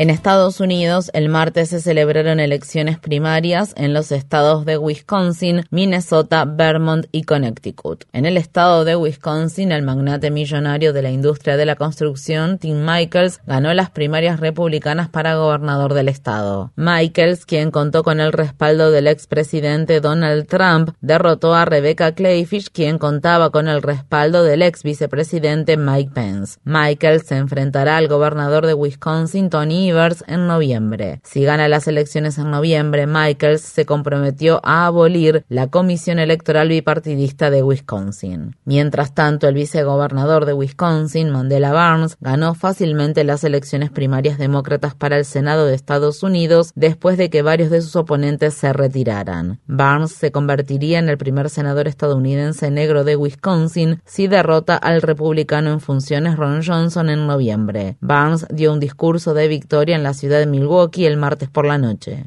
En Estados Unidos, el martes se celebraron elecciones primarias en los estados de Wisconsin, Minnesota, Vermont y Connecticut. En el estado de Wisconsin, el magnate millonario de la industria de la construcción, Tim Michaels, ganó las primarias republicanas para gobernador del estado. Michaels, quien contó con el respaldo del expresidente Donald Trump, derrotó a Rebecca Clayfish, quien contaba con el respaldo del ex vicepresidente Mike Pence. Michaels se enfrentará al gobernador de Wisconsin, Tony en noviembre. Si gana las elecciones en noviembre, Michaels se comprometió a abolir la Comisión Electoral Bipartidista de Wisconsin. Mientras tanto, el vicegobernador de Wisconsin, Mandela Barnes, ganó fácilmente las elecciones primarias demócratas para el Senado de Estados Unidos después de que varios de sus oponentes se retiraran. Barnes se convertiría en el primer senador estadounidense negro de Wisconsin si derrota al republicano en funciones Ron Johnson en noviembre. Barnes dio un discurso de victoria en la ciudad de Milwaukee el martes por la noche.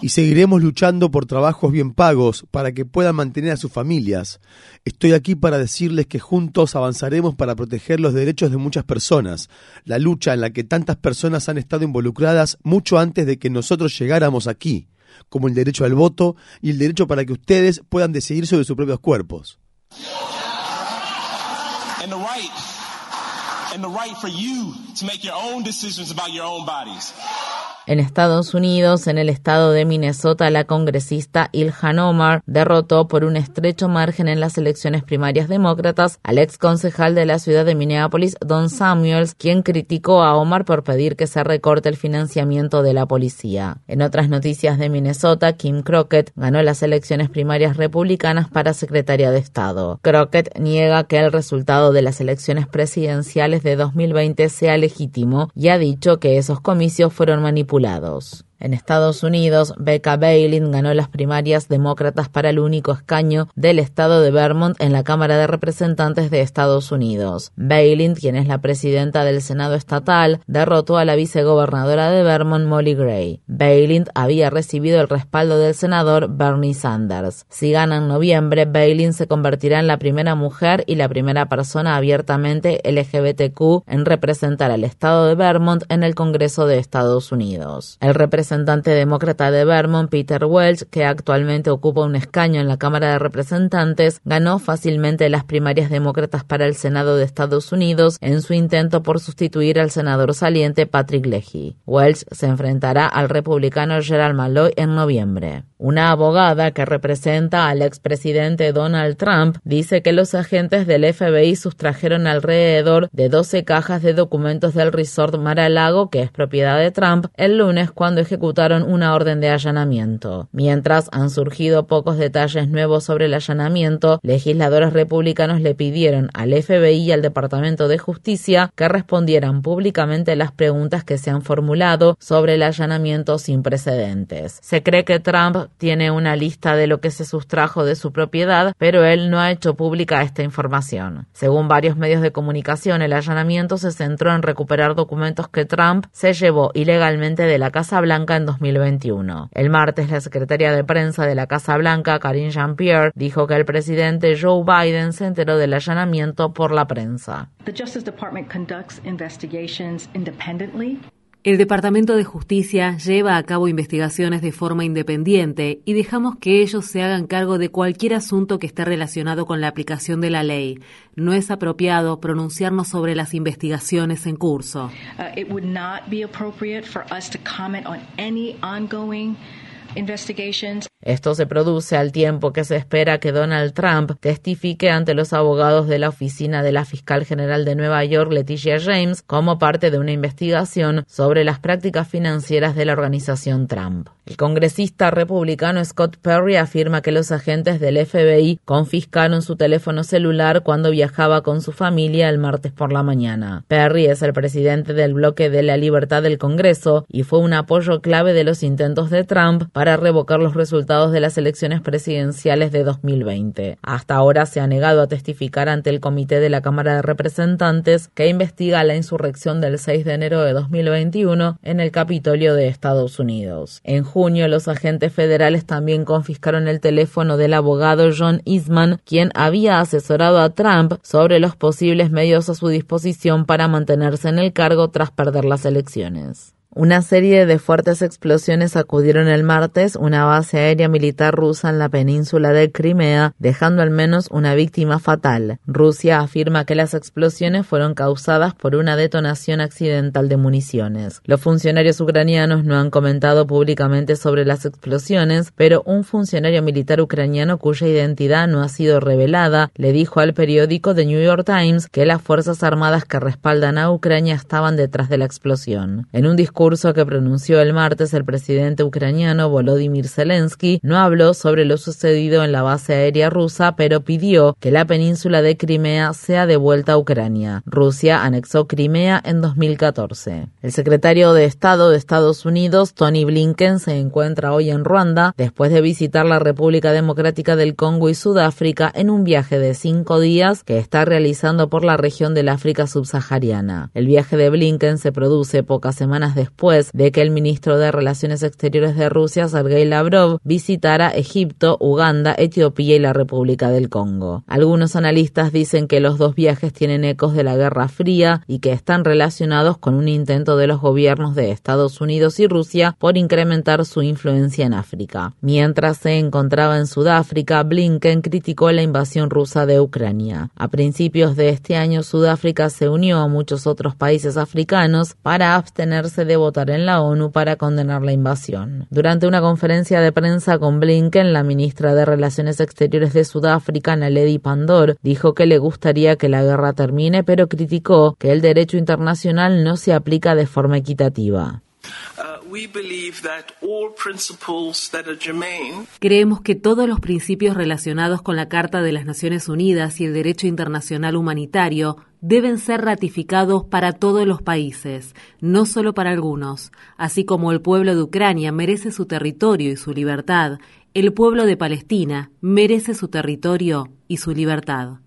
Y seguiremos luchando por trabajos bien pagos para que puedan mantener a sus familias. Estoy aquí para decirles que juntos avanzaremos para proteger los derechos de muchas personas, la lucha en la que tantas personas han estado involucradas mucho antes de que nosotros llegáramos aquí, como el derecho al voto y el derecho para que ustedes puedan decidir sobre sus propios cuerpos. and the right for you to make your own decisions about your own bodies. En Estados Unidos, en el estado de Minnesota, la congresista Ilhan Omar derrotó por un estrecho margen en las elecciones primarias demócratas al ex concejal de la ciudad de Minneapolis, Don Samuels, quien criticó a Omar por pedir que se recorte el financiamiento de la policía. En otras noticias de Minnesota, Kim Crockett ganó las elecciones primarias republicanas para secretaria de Estado. Crockett niega que el resultado de las elecciones presidenciales de 2020 sea legítimo y ha dicho que esos comicios fueron manipulados manipulados en Estados Unidos, Becca Bailin ganó las primarias demócratas para el único escaño del estado de Vermont en la Cámara de Representantes de Estados Unidos. Bailin, quien es la presidenta del Senado estatal, derrotó a la vicegobernadora de Vermont, Molly Gray. Bailin había recibido el respaldo del senador Bernie Sanders. Si gana en noviembre, Bailin se convertirá en la primera mujer y la primera persona abiertamente LGBTQ en representar al estado de Vermont en el Congreso de Estados Unidos. El representante demócrata de Vermont, Peter Welch, que actualmente ocupa un escaño en la Cámara de Representantes, ganó fácilmente las primarias demócratas para el Senado de Estados Unidos en su intento por sustituir al senador saliente Patrick Leahy. Welch se enfrentará al republicano Gerald Malloy en noviembre. Una abogada que representa al expresidente Donald Trump dice que los agentes del FBI sustrajeron alrededor de 12 cajas de documentos del resort Mar-a-Lago, que es propiedad de Trump, el lunes cuando ejecutaron una orden de allanamiento. Mientras han surgido pocos detalles nuevos sobre el allanamiento, legisladores republicanos le pidieron al FBI y al Departamento de Justicia que respondieran públicamente las preguntas que se han formulado sobre el allanamiento sin precedentes. Se cree que Trump tiene una lista de lo que se sustrajo de su propiedad, pero él no ha hecho pública esta información. Según varios medios de comunicación, el allanamiento se centró en recuperar documentos que Trump se llevó ilegalmente de la Casa Blanca en 2021. El martes, la secretaria de prensa de la Casa Blanca, Karine Jean-Pierre, dijo que el presidente Joe Biden se enteró del allanamiento por la prensa. El Departamento de Justicia lleva a cabo investigaciones de forma independiente y dejamos que ellos se hagan cargo de cualquier asunto que esté relacionado con la aplicación de la ley. No es apropiado pronunciarnos sobre las investigaciones en curso. Esto se produce al tiempo que se espera que Donald Trump testifique ante los abogados de la oficina de la fiscal general de Nueva York, Leticia James, como parte de una investigación sobre las prácticas financieras de la organización Trump. El congresista republicano Scott Perry afirma que los agentes del FBI confiscaron su teléfono celular cuando viajaba con su familia el martes por la mañana. Perry es el presidente del bloque de la libertad del Congreso y fue un apoyo clave de los intentos de Trump para revocar los resultados de las elecciones presidenciales de 2020. Hasta ahora se ha negado a testificar ante el comité de la Cámara de Representantes que investiga la insurrección del 6 de enero de 2021 en el Capitolio de Estados Unidos. En junio, los agentes federales también confiscaron el teléfono del abogado John Eastman, quien había asesorado a Trump sobre los posibles medios a su disposición para mantenerse en el cargo tras perder las elecciones. Una serie de fuertes explosiones acudieron el martes una base aérea militar rusa en la península de Crimea, dejando al menos una víctima fatal. Rusia afirma que las explosiones fueron causadas por una detonación accidental de municiones. Los funcionarios ucranianos no han comentado públicamente sobre las explosiones, pero un funcionario militar ucraniano cuya identidad no ha sido revelada le dijo al periódico The New York Times que las fuerzas armadas que respaldan a Ucrania estaban detrás de la explosión. En un discurso discurso que pronunció el martes el presidente ucraniano Volodymyr Zelensky no habló sobre lo sucedido en la base aérea rusa, pero pidió que la península de Crimea sea devuelta a Ucrania. Rusia anexó Crimea en 2014. El secretario de Estado de Estados Unidos, Tony Blinken, se encuentra hoy en Ruanda después de visitar la República Democrática del Congo y Sudáfrica en un viaje de cinco días que está realizando por la región del África subsahariana. El viaje de Blinken se produce pocas semanas después después de que el ministro de Relaciones Exteriores de Rusia, Sergei Lavrov, visitara Egipto, Uganda, Etiopía y la República del Congo. Algunos analistas dicen que los dos viajes tienen ecos de la Guerra Fría y que están relacionados con un intento de los gobiernos de Estados Unidos y Rusia por incrementar su influencia en África. Mientras se encontraba en Sudáfrica, Blinken criticó la invasión rusa de Ucrania. A principios de este año, Sudáfrica se unió a muchos otros países africanos para abstenerse de votar en la ONU para condenar la invasión. Durante una conferencia de prensa con Blinken, la ministra de Relaciones Exteriores de Sudáfrica, Naledi Pandor, dijo que le gustaría que la guerra termine, pero criticó que el derecho internacional no se aplica de forma equitativa. Creemos que todos los principios relacionados con la Carta de las Naciones Unidas y el derecho internacional humanitario deben ser ratificados para todos los países, no solo para algunos. Así como el pueblo de Ucrania merece su territorio y su libertad, el pueblo de Palestina merece su territorio y su libertad.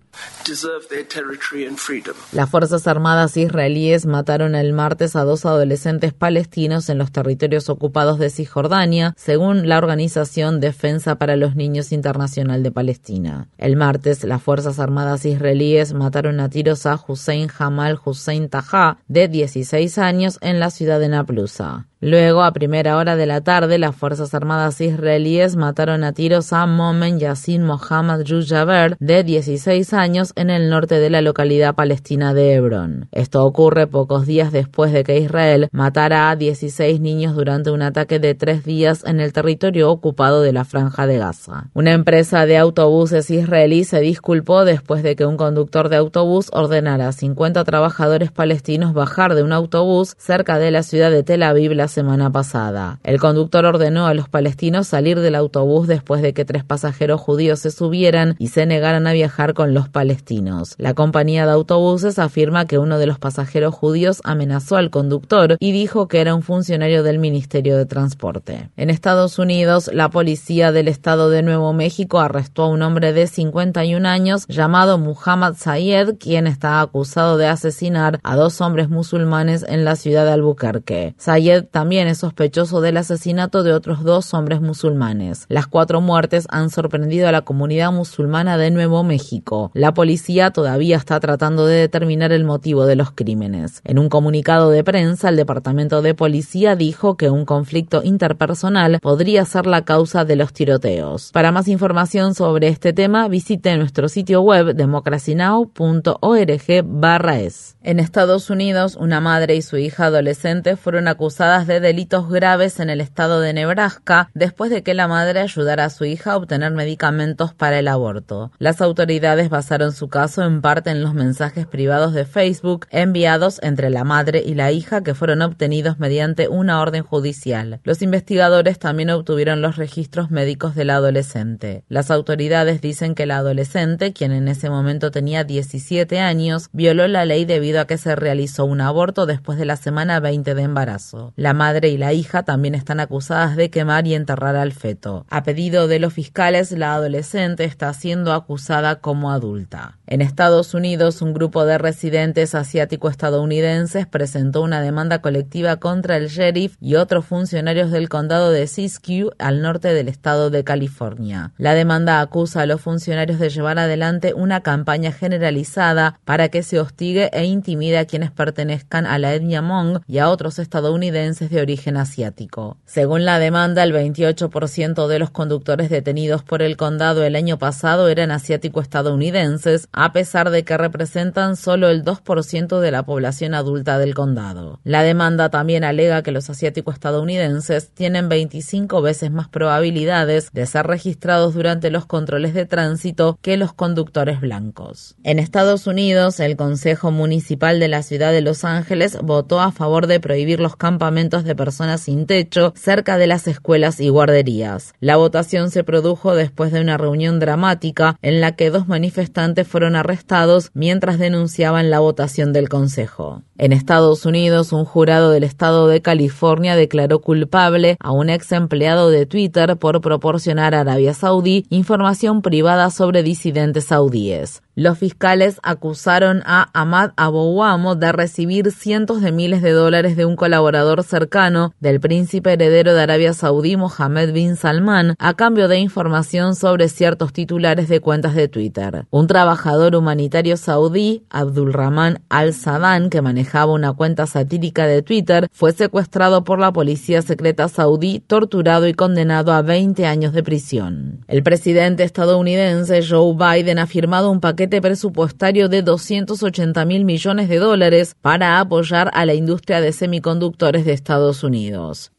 Las Fuerzas Armadas israelíes mataron el martes a dos adolescentes palestinos en los territorios ocupados de Cisjordania, según la organización Defensa para los Niños Internacional de Palestina. El martes, las Fuerzas Armadas israelíes mataron a tiros a Hussein Jamal Hussein Taha, de 16 años, en la ciudad de Naplusa. Luego, a primera hora de la tarde, las Fuerzas Armadas israelíes mataron a tiros a Momen Yassin Mohammad Yujaber, de 16 años, en el norte de la localidad palestina de Hebrón. Esto ocurre pocos días después de que Israel matara a 16 niños durante un ataque de tres días en el territorio ocupado de la Franja de Gaza. Una empresa de autobuses israelí se disculpó después de que un conductor de autobús ordenara a 50 trabajadores palestinos bajar de un autobús cerca de la ciudad de Tel Aviv semana pasada. El conductor ordenó a los palestinos salir del autobús después de que tres pasajeros judíos se subieran y se negaran a viajar con los palestinos. La compañía de autobuses afirma que uno de los pasajeros judíos amenazó al conductor y dijo que era un funcionario del Ministerio de Transporte. En Estados Unidos, la policía del estado de Nuevo México arrestó a un hombre de 51 años llamado Muhammad Sayed, quien está acusado de asesinar a dos hombres musulmanes en la ciudad de Albuquerque. Sayed también es sospechoso del asesinato de otros dos hombres musulmanes. Las cuatro muertes han sorprendido a la comunidad musulmana de Nuevo México. La policía todavía está tratando de determinar el motivo de los crímenes. En un comunicado de prensa, el Departamento de Policía dijo que un conflicto interpersonal podría ser la causa de los tiroteos. Para más información sobre este tema, visite nuestro sitio web democracynow.org/es. En Estados Unidos, una madre y su hija adolescente fueron acusadas de delitos graves en el estado de Nebraska después de que la madre ayudara a su hija a obtener medicamentos para el aborto. Las autoridades basaron su caso en parte en los mensajes privados de Facebook enviados entre la madre y la hija que fueron obtenidos mediante una orden judicial. Los investigadores también obtuvieron los registros médicos del adolescente. Las autoridades dicen que el adolescente, quien en ese momento tenía 17 años, violó la ley debido a que se realizó un aborto después de la semana 20 de embarazo. La madre y la hija también están acusadas de quemar y enterrar al feto. A pedido de los fiscales, la adolescente está siendo acusada como adulta. En Estados Unidos, un grupo de residentes asiático-estadounidenses presentó una demanda colectiva contra el sheriff y otros funcionarios del condado de Siskiyou al norte del estado de California. La demanda acusa a los funcionarios de llevar adelante una campaña generalizada para que se hostigue e intimide a quienes pertenezcan a la etnia Hmong y a otros estadounidenses de origen asiático. Según la demanda, el 28% de los conductores detenidos por el condado el año pasado eran asiático-estadounidenses, a pesar de que representan solo el 2% de la población adulta del condado. La demanda también alega que los asiático-estadounidenses tienen 25 veces más probabilidades de ser registrados durante los controles de tránsito que los conductores blancos. En Estados Unidos, el Consejo Municipal de la Ciudad de Los Ángeles votó a favor de prohibir los campamentos de personas sin techo cerca de las escuelas y guarderías. La votación se produjo después de una reunión dramática en la que dos manifestantes fueron arrestados mientras denunciaban la votación del Consejo. En Estados Unidos, un jurado del estado de California declaró culpable a un ex empleado de Twitter por proporcionar a Arabia Saudí información privada sobre disidentes saudíes. Los fiscales acusaron a Ahmad Abouamo de recibir cientos de miles de dólares de un colaborador cercano del príncipe heredero de Arabia Saudí Mohammed bin Salman a cambio de información sobre ciertos titulares de cuentas de Twitter. Un trabajador humanitario saudí, Abdulrahman al-Sadan, que una cuenta satírica de Twitter, fue secuestrado por la policía secreta saudí, torturado y condenado a 20 años de prisión. El presidente estadounidense Joe Biden ha firmado un paquete presupuestario de 280 mil millones de dólares para apoyar a la industria de semiconductores de Estados Unidos.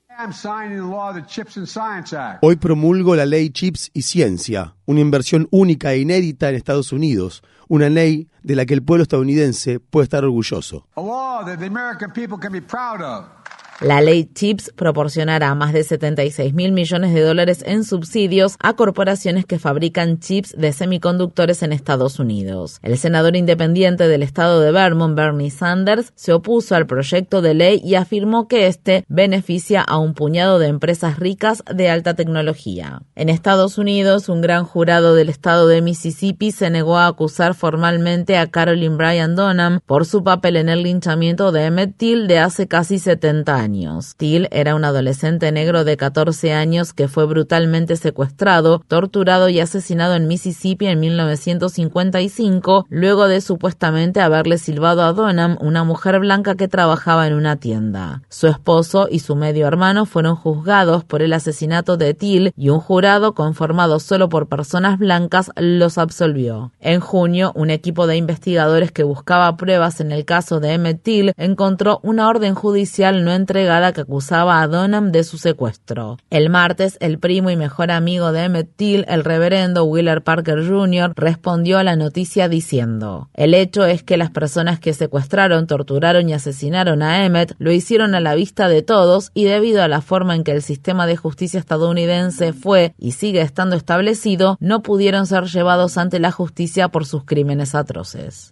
Hoy promulgo la ley Chips y Ciencia, una inversión única e inédita en Estados Unidos, una ley de la que el pueblo estadounidense puede estar orgulloso. La ley CHIPS proporcionará más de 76 mil millones de dólares en subsidios a corporaciones que fabrican chips de semiconductores en Estados Unidos. El senador independiente del estado de Vermont, Bernie Sanders, se opuso al proyecto de ley y afirmó que este beneficia a un puñado de empresas ricas de alta tecnología. En Estados Unidos, un gran jurado del estado de Mississippi se negó a acusar formalmente a Carolyn Bryan Donham por su papel en el linchamiento de Emmett Till de hace casi 70 años. Till era un adolescente negro de 14 años que fue brutalmente secuestrado, torturado y asesinado en Mississippi en 1955, luego de supuestamente haberle silbado a Donham, una mujer blanca que trabajaba en una tienda. Su esposo y su medio hermano fueron juzgados por el asesinato de Till y un jurado conformado solo por personas blancas los absolvió. En junio, un equipo de investigadores que buscaba pruebas en el caso de Emmett Till encontró una orden judicial no entre que acusaba a Donham de su secuestro. El martes, el primo y mejor amigo de Emmett Till, el reverendo Wheeler Parker Jr., respondió a la noticia diciendo: El hecho es que las personas que secuestraron, torturaron y asesinaron a Emmett lo hicieron a la vista de todos y debido a la forma en que el sistema de justicia estadounidense fue y sigue estando establecido, no pudieron ser llevados ante la justicia por sus crímenes atroces.